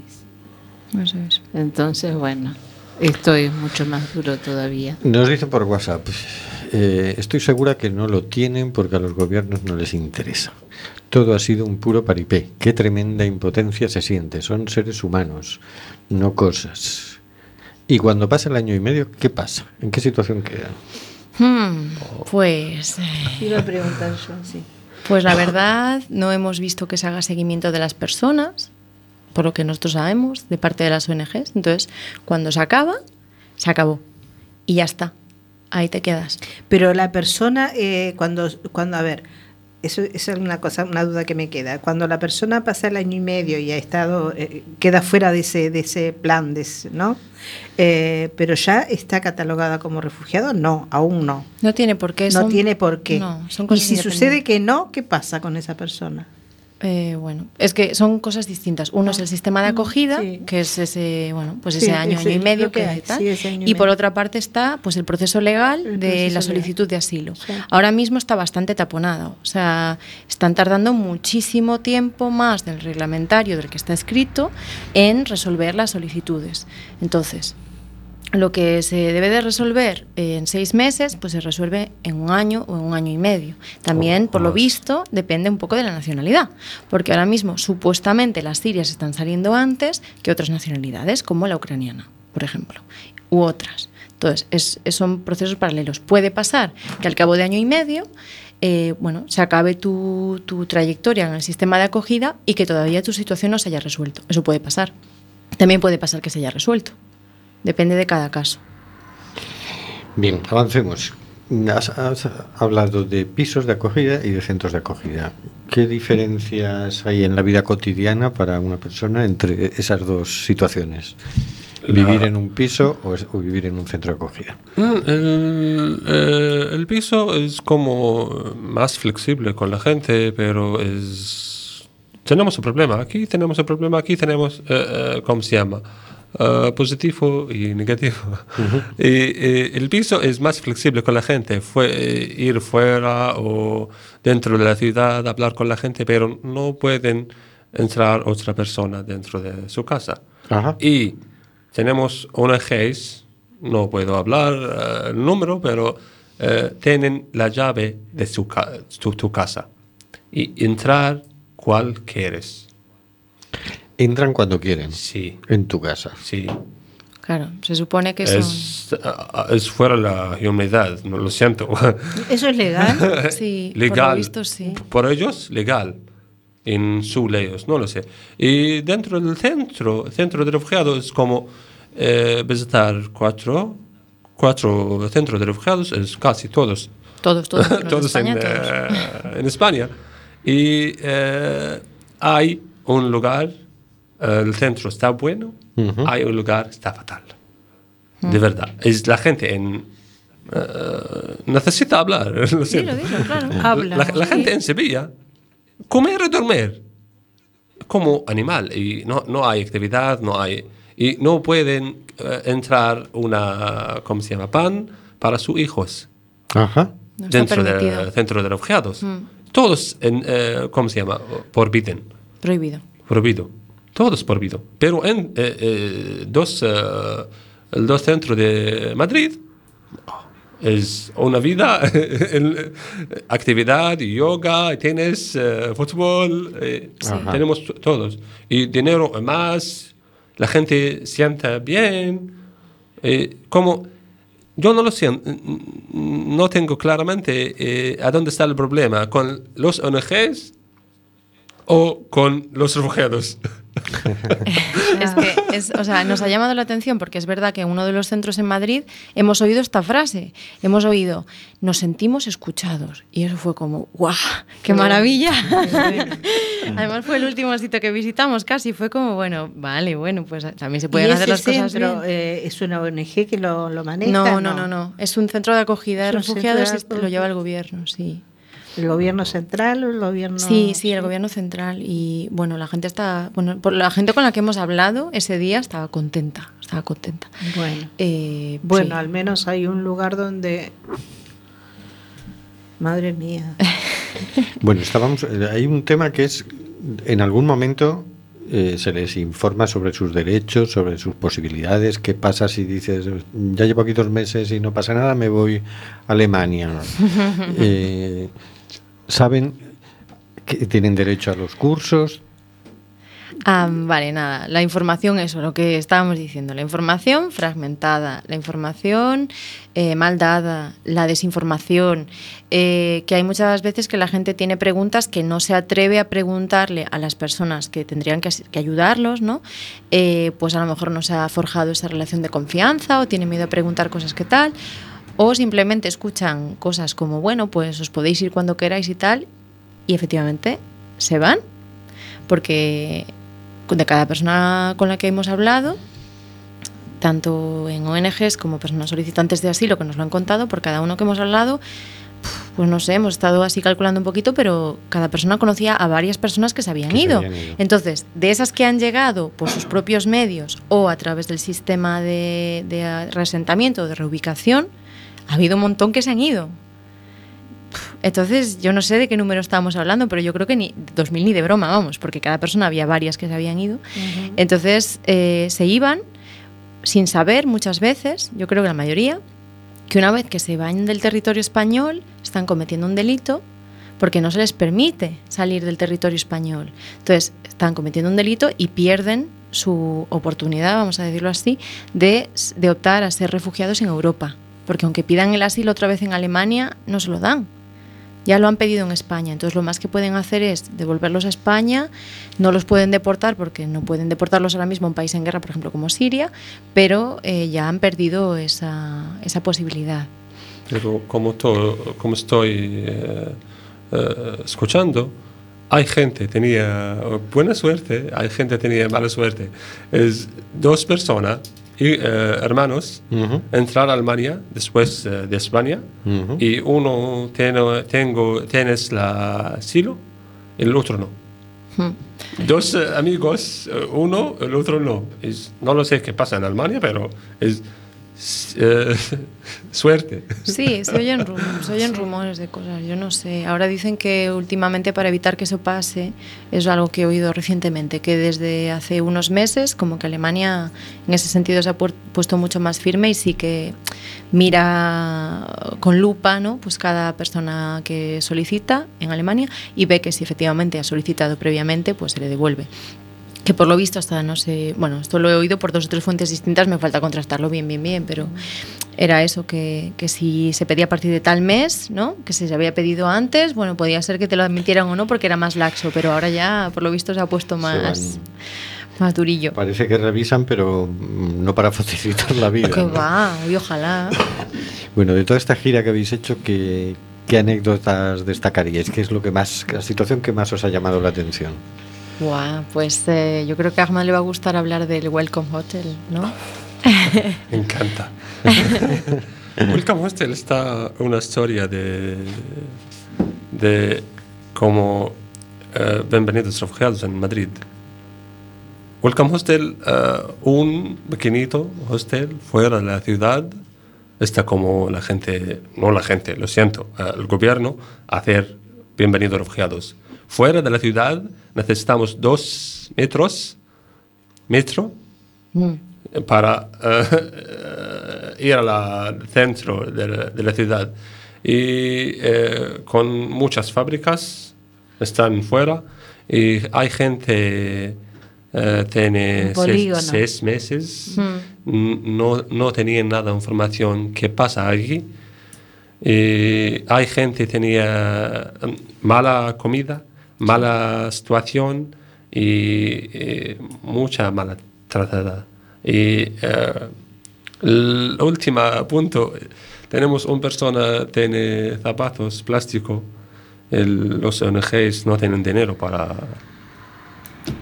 Eso es. Entonces, bueno, esto es mucho más duro todavía. Nos dicen por WhatsApp, eh, estoy segura que no lo tienen porque a los gobiernos no les interesa. Todo ha sido un puro paripé. Qué tremenda impotencia se siente. Son seres humanos, no cosas. Y cuando pasa el año y medio, ¿qué pasa? ¿En qué situación quedan? Hmm, pues, eh, Iba a preguntar yo, sí. Pues la verdad, no hemos visto que se haga seguimiento de las personas, por lo que nosotros sabemos, de parte de las ONGs. Entonces, cuando se acaba, se acabó. Y ya está. Ahí te quedas. Pero la persona, eh, cuando, cuando, a ver, eso, esa es una cosa, una duda que me queda. Cuando la persona pasa el año y medio y ha estado, eh, queda fuera de ese, de ese plan, de ese- ¿no? Eh, pero ya está catalogada como refugiado, no, aún no. No tiene por qué. no son- tiene por qué. No, son y si sucede que no, ¿qué pasa con esa persona? Eh, bueno, es que son cosas distintas. Uno es el sistema de acogida, sí. que es ese, bueno, pues Sí, ese año, año y medio que hay, tal. sí, ese año y y por otra parte está, pues el proceso legal El de proceso la legal. solicitud de asilo. Ahora mismo está bastante taponado, o sea, están tardando muchísimo tiempo más del reglamentario del que está escrito en resolver las solicitudes. Entonces, lo que se debe de resolver en seis meses, pues se resuelve en un año o en un año y medio. También, por lo visto, depende un poco de la nacionalidad, porque ahora mismo supuestamente las sirias están saliendo antes que otras nacionalidades, como la ucraniana, por ejemplo, u otras. Entonces, es- es- son procesos paralelos. Puede pasar que al cabo de año y medio, eh, bueno, se acabe tu, tu trayectoria en el sistema de acogida y que todavía tu situación no se haya resuelto. Eso puede pasar. También puede pasar que se haya resuelto. Depende de cada caso. Bien, avancemos. Has, has hablado de pisos de acogida y de centros de acogida. ¿Qué diferencias hay en la vida cotidiana para una persona entre esas dos situaciones? ¿Vivir en un piso o, es- o vivir en un centro de acogida? Mm, El, eh, el piso es como más flexible con la gente, pero es... Tenemos un problema. Aquí tenemos un problema. Aquí tenemos, eh, eh, ¿cómo se llama? Eh, positivo y negativo. [LAUGHS] y, eh, el piso es más flexible con la gente. Fue, eh, ir fuera o dentro de la ciudad, hablar con la gente, pero no pueden entrar otra persona dentro de su casa. Ajá. Y tenemos ONGs, no puedo hablar el número, pero tienen la llave de su ca- tu, tu casa. Y entrar cual quieres. Entran cuando quieren, Sí, en tu casa. sí. Claro, se supone que son... Es, es fuera la humanidad, no lo siento. [LAUGHS] ¿Eso es legal? [LAUGHS] Sí, por legal. lo visto sí. Por ellos, legal. En sus leyes, no lo sé. Y dentro del centro, centro de refugiados, es como eh, visitar cuatro, cuatro centros de refugiados, es casi todos. Todos, todos. [LAUGHS] todos España, en, todos. eh, en España. Y eh, hay un lugar, eh, el centro está bueno, Ujú. hay un lugar está fatal. De verdad. Es la gente en... eh, necesita hablar. [LAUGHS] lo. Dilo, dilo, claro. Habla. La, la gente en Sevilla, comer y dormir como animal y no, no hay actividad, no hay y no pueden eh, entrar una, ¿cómo se llama? Pan para sus hijos Ajá. No dentro del centro de refugiados. Mm. Todos, en, eh, ¿cómo se llama? Prohibiden, Prohibido. prohibido. Todos prohibido. Pero en eh, eh, dos, eh, el dos centros de Madrid es una vida, [LAUGHS] actividad, yoga, tenis, eh, fútbol, eh, tenemos todos. Y dinero más, la gente sienta bien. como yo no lo n- no tengo claramente eh, a dónde está el problema, con los ONGs o con los refugiados. [LAUGHS] [LAUGHS] Es que, es, o sea, nos ha llamado la atención porque es verdad que en uno de los centros en Madrid hemos oído esta frase. Hemos oído, nos sentimos escuchados. Y eso fue como, ¡guau! ¡Qué maravilla! [LAUGHS] Además fue el último sitio que visitamos casi. Fue como, bueno, vale, bueno, pues también se pueden ¿Y hacer las cosas centro, bien. eh, es una ONG que lo, lo maneja? No, no, no, no. Es un centro de acogida de refugiados de lo lleva el gobierno, sí. ¿El gobierno central o el gobierno...? Sí, sí, el gobierno central. Y bueno, la gente está. Bueno, por la gente con la que hemos hablado ese día estaba contenta. Estaba contenta. Bueno, Eh, bueno sí. al menos hay un lugar donde... Madre mía. [LAUGHS] Bueno, estábamos. eh, Hay un tema que es, en algún momento eh, se les informa sobre sus derechos, sobre sus posibilidades. ¿Qué pasa si dices, ya llevo aquí dos meses y no pasa nada, me voy a Alemania? [LAUGHS] Eh, ¿Saben que tienen derecho a los cursos? Ah, vale, nada. La información, eso, lo que estábamos diciendo. La información fragmentada, la información eh, mal dada, la desinformación. eh, que hay muchas veces que la gente tiene preguntas que no se atreve a preguntarle a las personas que tendrían que, ayudarlos, ¿no? Eh, pues a lo mejor no se ha forjado esa relación de confianza o tiene miedo a preguntar cosas que tal. O simplemente escuchan cosas como, bueno, pues os podéis ir cuando queráis y tal. Y efectivamente se van porque de cada persona con la que hemos hablado, tanto en ONGs como personas solicitantes de asilo que nos lo han contado, por cada uno que hemos hablado, pues no sé, hemos estado así calculando un poquito, pero cada persona conocía a varias personas que se habían, Que se ido. habían ido. Entonces, de esas que han llegado por sus propios medios o a través del sistema de, de reasentamiento, de reubicación, ha habido un montón que se han ido. Entonces, yo no sé de qué número estábamos hablando, pero yo creo que ni 2000 ni de broma, vamos, porque cada persona había varias que se habían ido. Entonces, eh, se iban sin saber muchas veces, yo creo que la mayoría, que una vez que se van del territorio español están cometiendo un delito porque no se les permite salir del territorio español. Entonces, están cometiendo un delito y pierden su oportunidad, vamos a decirlo así, de, de optar a ser refugiados en Europa. Porque aunque pidan el asilo otra vez en Alemania, no se lo dan. Ya lo han pedido en España. Entonces, lo más que pueden hacer es devolverlos a España. No los pueden deportar porque no pueden deportarlos ahora mismo a un país en guerra, por ejemplo, como Siria, pero eh, ya han perdido esa, esa posibilidad. Pero como, como estoy eh, eh, escuchando, hay gente tenía buena suerte, hay gente tenía mala suerte. Es dos personas, y, eh, hermanos, entrar a Alemania después eh, de España y uno tiene, tengo, tienes la asilo y el otro no. Hmm. Dos eh, amigos, uno, el otro no. Es- no lo sé qué pasa en Alemania, pero es eh, [LAUGHS] suerte. Sí, se oyen, rum- se oyen rumores de cosas, yo no sé. Ahora dicen que últimamente para evitar que eso pase, es algo que he oído recientemente, que desde hace unos meses como que Alemania en ese sentido se ha puesto mucho más firme y sí que mira con lupa ¿no? pues cada persona que solicita en Alemania y ve que si efectivamente ha solicitado previamente, pues se le devuelve. Que por lo visto hasta no sé, bueno, esto lo he oído por dos o tres fuentes distintas, me falta contrastarlo bien, bien, bien, pero era eso, que, que si se pedía a partir de tal mes, ¿no? Que si se había pedido antes, bueno, podía ser que te lo admitieran o no porque era más laxo, pero ahora ya por lo visto se ha puesto más, más durillo. Parece que revisan, pero mm, no para [LAUGHS] facilitar la vida. Que ¿no? va, y ojalá. [LAUGHS] Bueno, de toda esta gira que habéis hecho, ¿qué, qué anécdotas destacaríais? ¿Qué es lo que más, la situación que más os ha llamado la atención? Buah, pues eh, yo creo que a Ahmad le va a gustar hablar del Welcome Hotel, ¿no? [LAUGHS] Me encanta. [LAUGHS] Welcome Hostel está una historia de, de como eh, Bienvenidos Refugiados en Madrid. Welcome Hostel, eh, un pequeñito hostel fuera de la ciudad, está como la gente, no la gente, lo siento, eh, el gobierno, hacer Bienvenidos Refugiados. Fuera de la ciudad necesitamos dos metros, metro, Mm. para eh, ir al centro de la, de la ciudad. Y eh, con muchas fábricas están fuera y hay gente eh, tiene seis, meses, Mm. no, no tenían nada de información qué pasa allí. Y hay gente que tenía mala comida, mala situación y, eh, mucha mala tratada. Y eh, el último punto, tenemos una persona tiene zapatos plástico, el- los ONGs no tienen dinero para...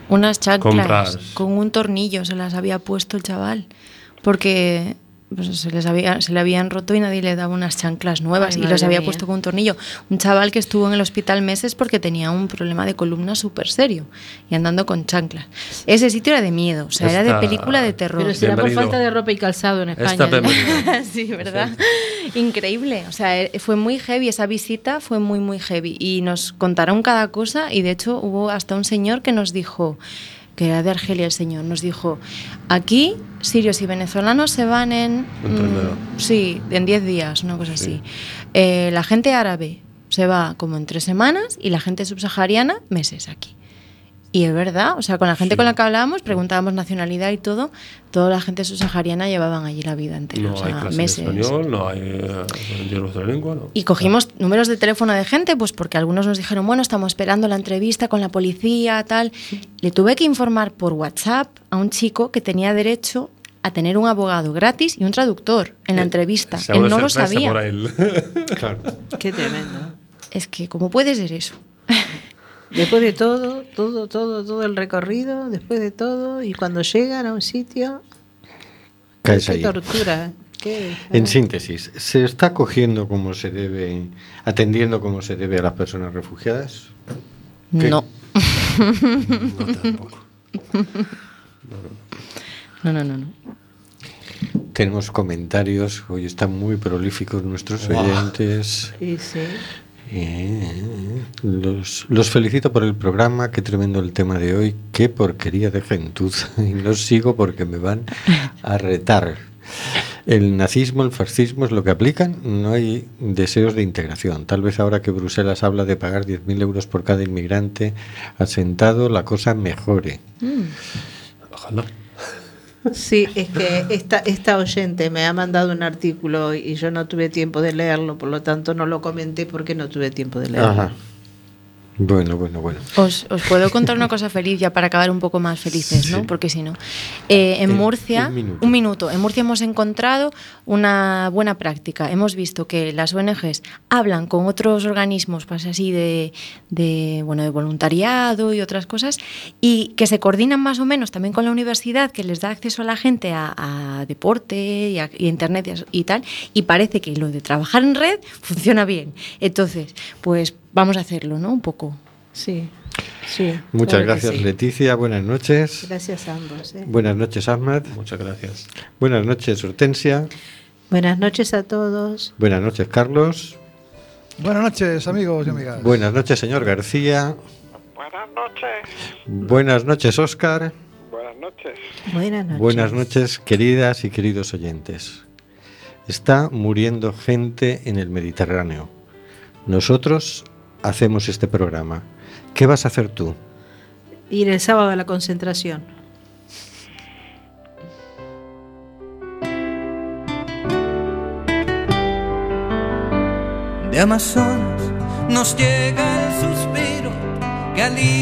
Unas chanclas Comprar. con un tornillo se las había puesto el chaval. Porque pues, se, les había, se le habían roto y nadie le daba unas chanclas nuevas Ay, y las madre había mía. puesto con un tornillo. Un chaval que estuvo en el hospital meses porque tenía un problema de columna súper serio y andando con chanclas. Ese sitio era de miedo, o sea, era de película de terror. Pero será por falta de ropa y calzado en España. ¿no? [LAUGHS] sí, ¿verdad? Increíble. O sea, eh, fue muy heavy, esa visita fue muy, muy heavy. Y nos contaron cada cosa y de hecho hubo hasta un señor que nos dijo, que era de Argelia el señor, nos dijo, aquí sirios y venezolanos se van en... Mm, sí, en 10 días, una cosa así. Eh, la gente árabe se va como en tres semanas y la gente subsahariana meses aquí. Y es verdad, o sea, con la gente con la que hablábamos, preguntábamos nacionalidad y todo, toda la gente subsahariana llevaban allí la vida entera, No o hay sea, clase meses. de español, no hay eh, de otra lengua, no. Y cogimos números de teléfono de gente, pues porque algunos nos dijeron, bueno, estamos esperando la entrevista con la policía, tal. Le tuve que informar por WhatsApp a un chico que tenía derecho a tener un abogado gratis y un traductor en la entrevista. Sea Él no lo sabía. por él. [LAUGHS] Claro. Qué tremendo. Es que, ¿cómo puede ser eso? Después de todo, todo, todo, todo el recorrido, después de todo, y cuando llegan a un sitio, Caes qué ahí. tortura. ¿Qué? [LAUGHS] En síntesis, ¿se está cogiendo como se debe, atendiendo como se debe a las personas refugiadas? ¿Qué? No. No tampoco. No, no, no, no. Tenemos comentarios, hoy están muy prolíficos nuestros oyentes. Sí, sí. Eh, los, los felicito por el programa, qué tremendo el tema de hoy, qué porquería de gentuza. [LAUGHS] Y no sigo porque me van a retar. El nazismo, el fascismo es lo que aplican, no hay deseos de integración. Tal vez ahora que Bruselas habla de pagar 10.000 euros por cada inmigrante asentado, la cosa mejore. Ojalá. Sí, es que esta, esta oyente me ha mandado un artículo y yo no tuve tiempo de leerlo, por lo tanto no lo comenté porque no tuve tiempo de leerlo. Ajá. Bueno, bueno, bueno. Os, os puedo contar una cosa feliz ya para acabar un poco más felices, ¿no? Porque si no. Eh, en Eh, Murcia, un minuto. En Murcia hemos encontrado una buena práctica. Hemos visto que las ONGs hablan con otros organismos, pues así de, de, bueno, de voluntariado y otras cosas, y que se coordinan más o menos también con la universidad, que les da acceso a la gente a, a deporte y a, y internet y, a- y tal. Y parece que lo de trabajar en red [LAUGHS] funciona bien. Entonces, pues vamos a hacerlo, ¿no? Un poco. Sí, sí. Muchas claro gracias, sí. Leticia. Buenas noches. Gracias a ambos. ¿eh? Buenas noches, Ahmad. Muchas gracias. Buenas noches, Hortensia. Buenas noches a todos. Buenas noches, Carlos. Buenas noches, amigos y amigas. Buenas noches, señor García. Buenas noches. Buenas noches, Óscar. Buenas noches. Buenas noches. Buenas noches, queridas y queridos oyentes. Está muriendo gente en el Mediterráneo. Nosotros hacemos este programa. ¿Qué vas a hacer tú? Ir el sábado a la concentración. De Amazonas nos llega el suspiro que alivia